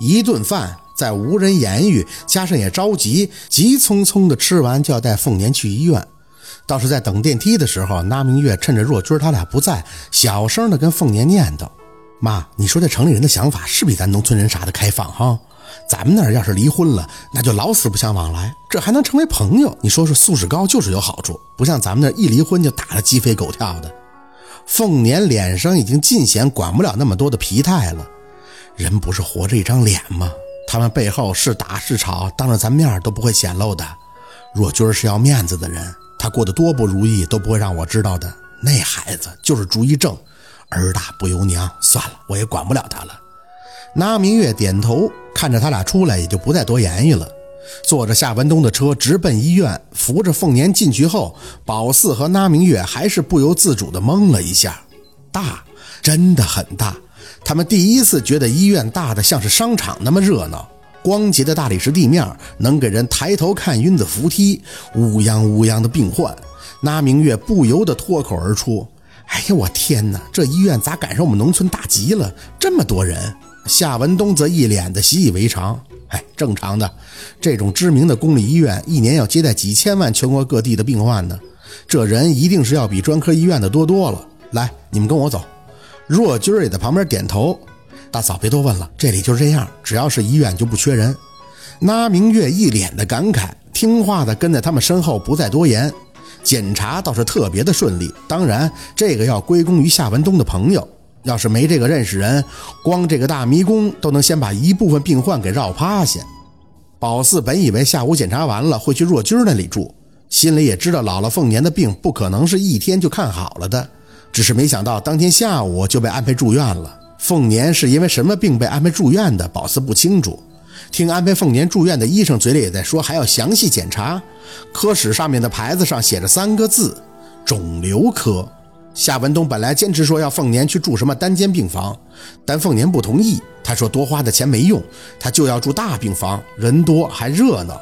一顿饭在无人言语，加上也着急，急匆匆的吃完就要带凤年去医院。倒是在等电梯的时候，那明月趁着若君他俩不在，小声的跟凤年念叨：“妈，你说这城里人的想法是比咱农村人啥的开放哈？咱们那儿要是离婚了，那就老死不相往来，这还能成为朋友？你说说，素质高就是有好处，不像咱们那儿一离婚就打得鸡飞狗跳的。”凤年脸上已经尽显管不了那么多的疲态了。人不是活着一张脸吗？他们背后是打是吵，当着咱面都不会显露的。若君是要面子的人。他过得多不如意都不会让我知道的。那孩子就是主意正，儿大不由娘。算了，我也管不了他了。那明月点头，看着他俩出来，也就不再多言语了。坐着夏文东的车直奔医院，扶着凤年进去后，宝四和那明月还是不由自主地懵了一下。大，真的很大。他们第一次觉得医院大的像是商场那么热闹。光洁的大理石地面，能给人抬头看晕的扶梯，乌泱乌泱的病患，那明月不由得脱口而出：“哎呀，我天哪！这医院咋赶上我们农村大集了？这么多人！”夏文东则一脸的习以为常：“哎，正常的，这种知名的公立医院一年要接待几千万全国各地的病患呢，这人一定是要比专科医院的多多了。来，你们跟我走。”若君也在旁边点头。大嫂，别多问了，这里就是这样，只要是医院就不缺人。那明月一脸的感慨，听话的跟在他们身后，不再多言。检查倒是特别的顺利，当然这个要归功于夏文东的朋友，要是没这个认识人，光这个大迷宫都能先把一部分病患给绕趴下。宝四本以为下午检查完了会去若君那里住，心里也知道姥姥凤年的病不可能是一天就看好了的，只是没想到当天下午就被安排住院了。凤年是因为什么病被安排住院的？宝四不清楚。听安排凤年住院的医生嘴里也在说还要详细检查。科室上面的牌子上写着三个字：肿瘤科。夏文东本来坚持说要凤年去住什么单间病房，但凤年不同意。他说多花的钱没用，他就要住大病房，人多还热闹。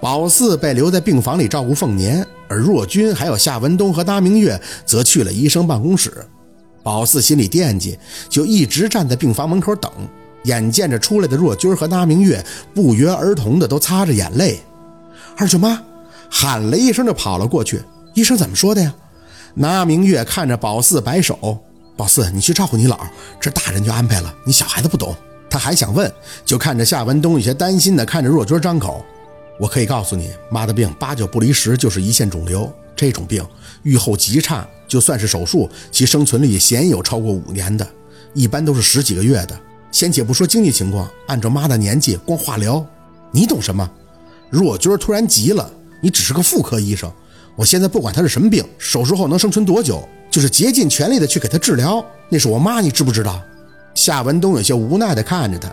宝四被留在病房里照顾凤年，而若君还有夏文东和大明月则去了医生办公室。宝四心里惦记，就一直站在病房门口等。眼见着出来的若君和那明月，不约而同的都擦着眼泪。二舅妈喊了一声，就跑了过去。医生怎么说的呀？那明月看着宝四摆手：“宝四，你去照顾你姥，这大人就安排了，你小孩子不懂。”他还想问，就看着夏文东有些担心的看着若君张口：“我可以告诉你，妈的病八九不离十，就是胰腺肿瘤。这种病预后极差。”就算是手术，其生存率也鲜有超过五年的，一般都是十几个月的。先且不说经济情况，按照妈的年纪，光化疗，你懂什么？若君突然急了：“你只是个妇科医生，我现在不管他是什么病，手术后能生存多久，就是竭尽全力的去给他治疗。那是我妈，你知不知道？”夏文东有些无奈的看着他：“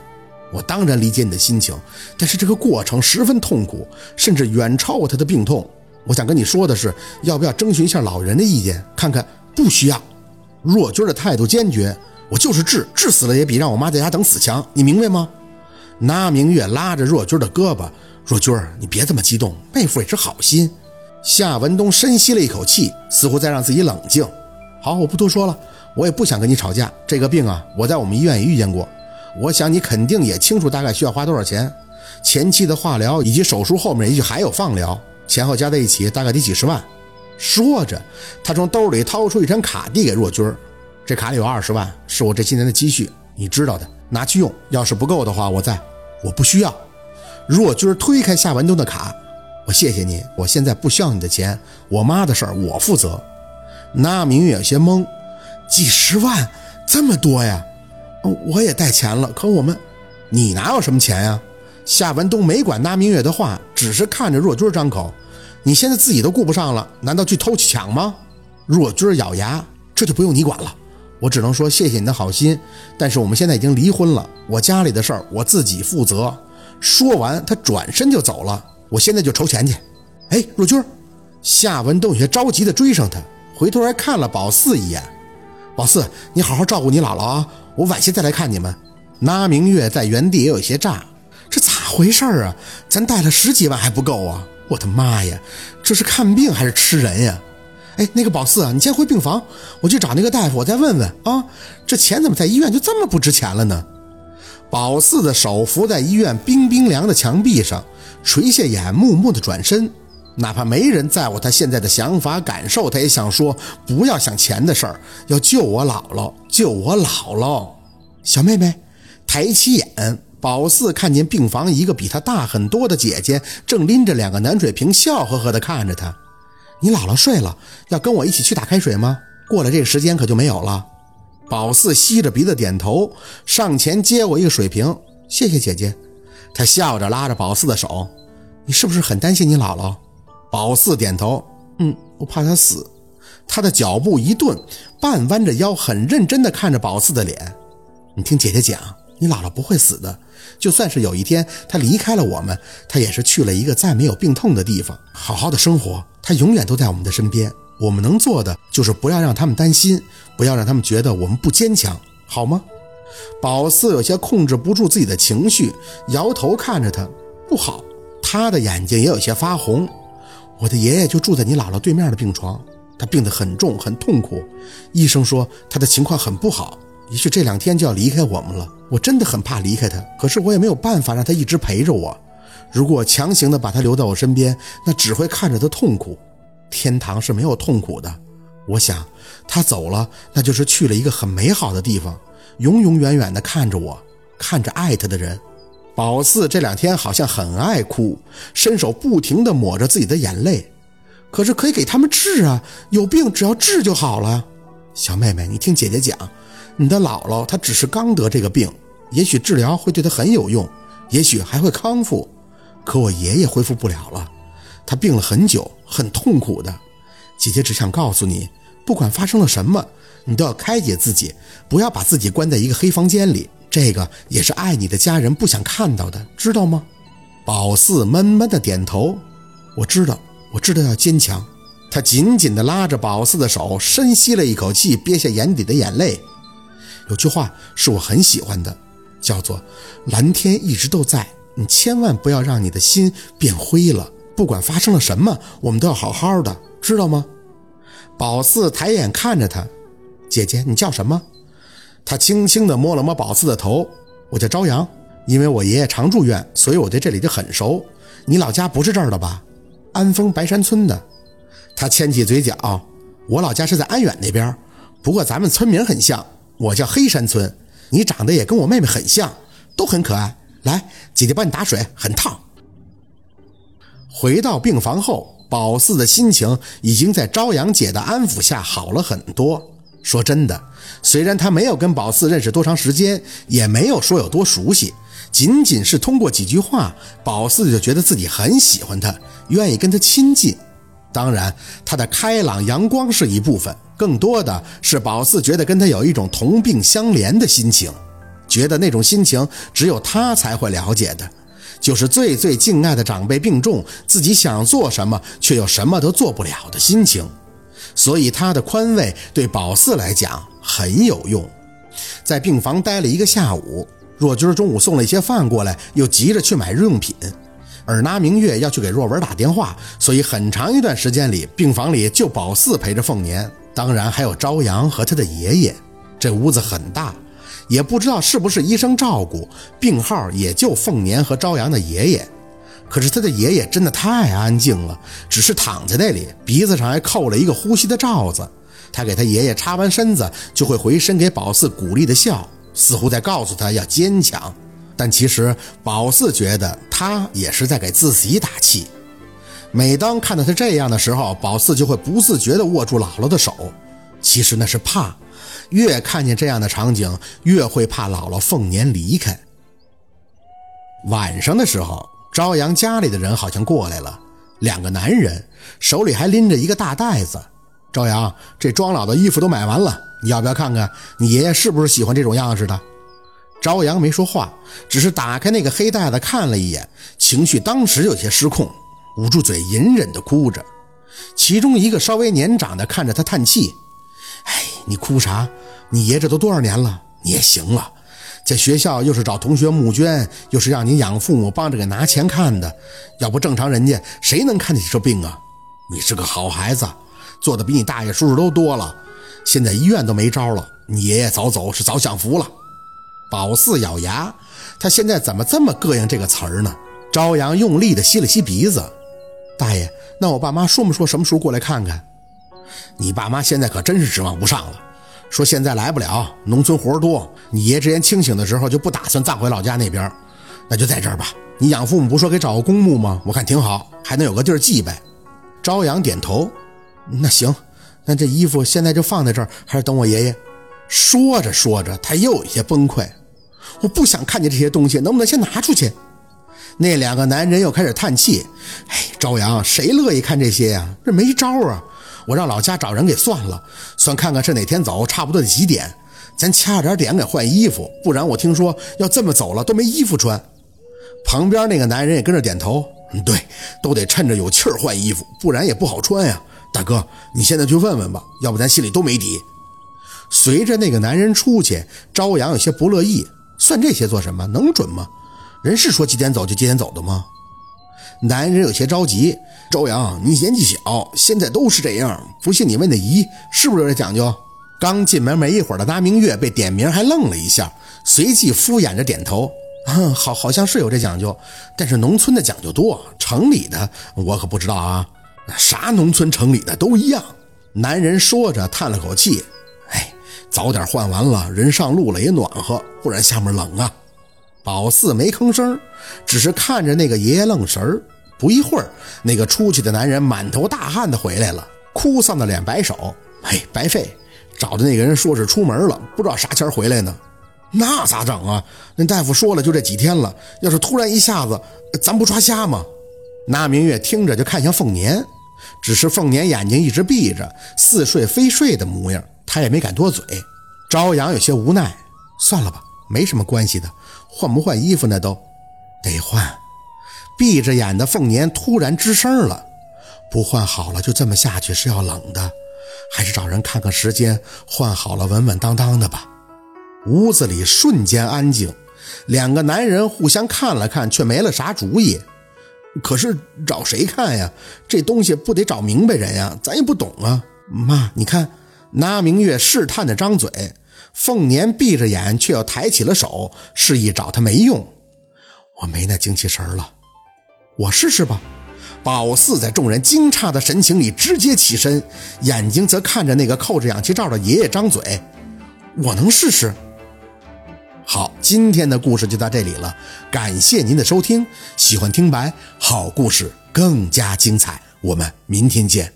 我当然理解你的心情，但是这个过程十分痛苦，甚至远超过他的病痛。”我想跟你说的是，要不要征询一下老人的意见？看看不需要。若君的态度坚决，我就是治，治死了也比让我妈在家等死强，你明白吗？那明月拉着若君的胳膊，若君，你别这么激动，妹夫也是好心。夏文东深吸了一口气，似乎在让自己冷静。好，我不多说了，我也不想跟你吵架。这个病啊，我在我们医院也遇见过，我想你肯定也清楚大概需要花多少钱，前期的化疗以及手术后面也许还有放疗。前后加在一起大概得几十万。说着，他从兜里掏出一张卡递给若君这卡里有二十万，是我这些年的积蓄，你知道的，拿去用。要是不够的话，我再……我不需要。若君推开夏文东的卡，我谢谢你，我现在不需要你的钱，我妈的事儿我负责。那明月有些懵，几十万这么多呀？我也带钱了，可我们……你哪有什么钱呀？夏文东没管那明月的话，只是看着若君张口：“你现在自己都顾不上了，难道去偷去抢吗？”若君咬牙：“这就不用你管了，我只能说谢谢你的好心，但是我们现在已经离婚了，我家里的事儿我自己负责。”说完，他转身就走了。我现在就筹钱去。哎，若君，夏文东有些着急地追上他，回头还看了宝四一眼：“宝四，你好好照顾你姥姥啊，我晚些再来看你们。”那明月在原地也有些炸。这咋回事儿啊？咱带了十几万还不够啊！我的妈呀，这是看病还是吃人呀？哎，那个宝四啊，你先回病房，我去找那个大夫，我再问问啊。这钱怎么在医院就这么不值钱了呢？宝四的手扶在医院冰冰凉的墙壁上，垂下眼，木木的转身。哪怕没人在乎他现在的想法感受，他也想说：不要想钱的事儿，要救我姥姥，救我姥姥。小妹妹抬起眼，宝四看见病房一个比他大很多的姐姐，正拎着两个暖水瓶，笑呵呵地看着他。你姥姥睡了，要跟我一起去打开水吗？过了这个时间可就没有了。宝四吸着鼻子点头，上前接过一个水瓶，谢谢姐姐。他笑着拉着宝四的手，你是不是很担心你姥姥？宝四点头，嗯，我怕他死。他的脚步一顿，半弯着腰，很认真地看着宝四的脸。你听姐姐讲，你姥姥不会死的。就算是有一天她离开了我们，她也是去了一个再没有病痛的地方，好好的生活。她永远都在我们的身边。我们能做的就是不要让他们担心，不要让他们觉得我们不坚强，好吗？宝四有些控制不住自己的情绪，摇头看着他，不好。他的眼睛也有些发红。我的爷爷就住在你姥姥对面的病床，他病得很重，很痛苦。医生说他的情况很不好，也许这两天就要离开我们了。我真的很怕离开他，可是我也没有办法让他一直陪着我。如果强行的把他留在我身边，那只会看着他痛苦。天堂是没有痛苦的。我想他走了，那就是去了一个很美好的地方，永永远远的看着我，看着爱他的人。宝四这两天好像很爱哭，伸手不停地抹着自己的眼泪。可是可以给他们治啊，有病只要治就好了。小妹妹，你听姐姐讲，你的姥姥她只是刚得这个病，也许治疗会对她很有用，也许还会康复。可我爷爷恢复不了了，他病了很久，很痛苦的。姐姐只想告诉你，不管发生了什么，你都要开解自己，不要把自己关在一个黑房间里。这个也是爱你的家人不想看到的，知道吗？宝四闷闷的点头。我知道，我知道要坚强。他紧紧地拉着宝四的手，深吸了一口气，憋下眼底的眼泪。有句话是我很喜欢的，叫做“蓝天一直都在”。你千万不要让你的心变灰了。不管发生了什么，我们都要好好的，知道吗？宝四抬眼看着他，姐姐，你叫什么？他轻轻地摸了摸宝四的头，我叫朝阳，因为我爷爷常住院，所以我对这里就很熟。你老家不是这儿的吧？安丰白山村的。他牵起嘴角，我老家是在安远那边，不过咱们村名很像，我叫黑山村。你长得也跟我妹妹很像，都很可爱。来，姐姐帮你打水，很烫。回到病房后，宝四的心情已经在朝阳姐的安抚下好了很多。说真的，虽然他没有跟宝四认识多长时间，也没有说有多熟悉，仅仅是通过几句话，宝四就觉得自己很喜欢他，愿意跟他亲近。当然，他的开朗阳光是一部分，更多的是宝四觉得跟他有一种同病相怜的心情，觉得那种心情只有他才会了解的，就是最最敬爱的长辈病重，自己想做什么却又什么都做不了的心情。所以他的宽慰对宝四来讲很有用，在病房待了一个下午。若军中午送了一些饭过来，又急着去买日用品，而那明月要去给若文打电话，所以很长一段时间里，病房里就宝四陪着凤年，当然还有朝阳和他的爷爷。这屋子很大，也不知道是不是医生照顾，病号也就凤年和朝阳的爷爷。可是他的爷爷真的太安静了，只是躺在那里，鼻子上还扣了一个呼吸的罩子。他给他爷爷插完身子，就会回身给宝四鼓励的笑，似乎在告诉他要坚强。但其实宝四觉得他也是在给自己打气。每当看到他这样的时候，宝四就会不自觉地握住姥姥的手。其实那是怕，越看见这样的场景，越会怕姥姥凤年离开。晚上的时候。朝阳家里的人好像过来了，两个男人手里还拎着一个大袋子。朝阳，这庄老的衣服都买完了，你要不要看看？你爷爷是不是喜欢这种样式的？朝阳没说话，只是打开那个黑袋子看了一眼，情绪当时有些失控，捂住嘴，隐忍地哭着。其中一个稍微年长的看着他叹气：“哎，你哭啥？你爷这都多少年了，你也行了。”在学校又是找同学募捐，又是让你养父母帮着给拿钱看的，要不正常人家谁能看得起这病啊？你是个好孩子，做的比你大爷叔叔都多了。现在医院都没招了，你爷爷早走是早享福了。宝四咬牙，他现在怎么这么膈应这个词儿呢？朝阳用力地吸了吸鼻子。大爷，那我爸妈说没说什么时候过来看看？你爸妈现在可真是指望不上了，说现在来不了，农村活多。你爷之前清醒的时候就不打算葬回老家那边，那就在这儿吧。你养父母不说给找个公墓吗？我看挺好，还能有个地儿祭拜。朝阳点头，那行，那这衣服现在就放在这儿，还是等我爷爷？说着说着，他又有些崩溃。我不想看见这些东西，能不能先拿出去？那两个男人又开始叹气。哎，朝阳，谁乐意看这些呀？这没招啊！我让老家找人给算了，算看看是哪天走，差不多得几点，咱掐着点点给换衣服，不然我听说要这么走了都没衣服穿。旁边那个男人也跟着点头。对，都得趁着有气儿换衣服，不然也不好穿呀。大哥，你现在去问问吧，要不咱心里都没底。随着那个男人出去，朝阳有些不乐意。算这些做什么？能准吗？人是说几点走就几点走的吗？男人有些着急。周阳，你年纪小，现在都是这样。不信你问那姨，是不是有点讲究？刚进门没一会儿的那明月被点名，还愣了一下，随即敷衍着点头。嗯，好，好像是有这讲究，但是农村的讲究多，城里的我可不知道啊。啥农村城里的都一样。男人说着叹了口气。哎早点换完了，人上路了也暖和，不然下面冷啊。宝四没吭声，只是看着那个爷爷愣神儿。不一会儿，那个出去的男人满头大汗的回来了，哭丧的脸摆手：“哎，白费，找的那个人说是出门了，不知道啥前回来呢。那咋整啊？那大夫说了，就这几天了。要是突然一下子，咱不抓瞎吗？”那明月听着就看向凤年，只是凤年眼睛一直闭着，似睡非睡的模样。他也没敢多嘴，朝阳有些无奈，算了吧，没什么关系的，换不换衣服那都得换。闭着眼的凤年突然吱声了，不换好了就这么下去是要冷的，还是找人看看时间，换好了稳稳当当的吧。屋子里瞬间安静，两个男人互相看了看，却没了啥主意。可是找谁看呀？这东西不得找明白人呀，咱也不懂啊。妈，你看。那明月试探的张嘴，凤年闭着眼，却又抬起了手，示意找他没用。我没那精气神了，我试试吧。宝四在众人惊诧的神情里直接起身，眼睛则看着那个扣着氧气罩的爷爷张嘴。我能试试。好，今天的故事就到这里了，感谢您的收听。喜欢听白好故事更加精彩，我们明天见。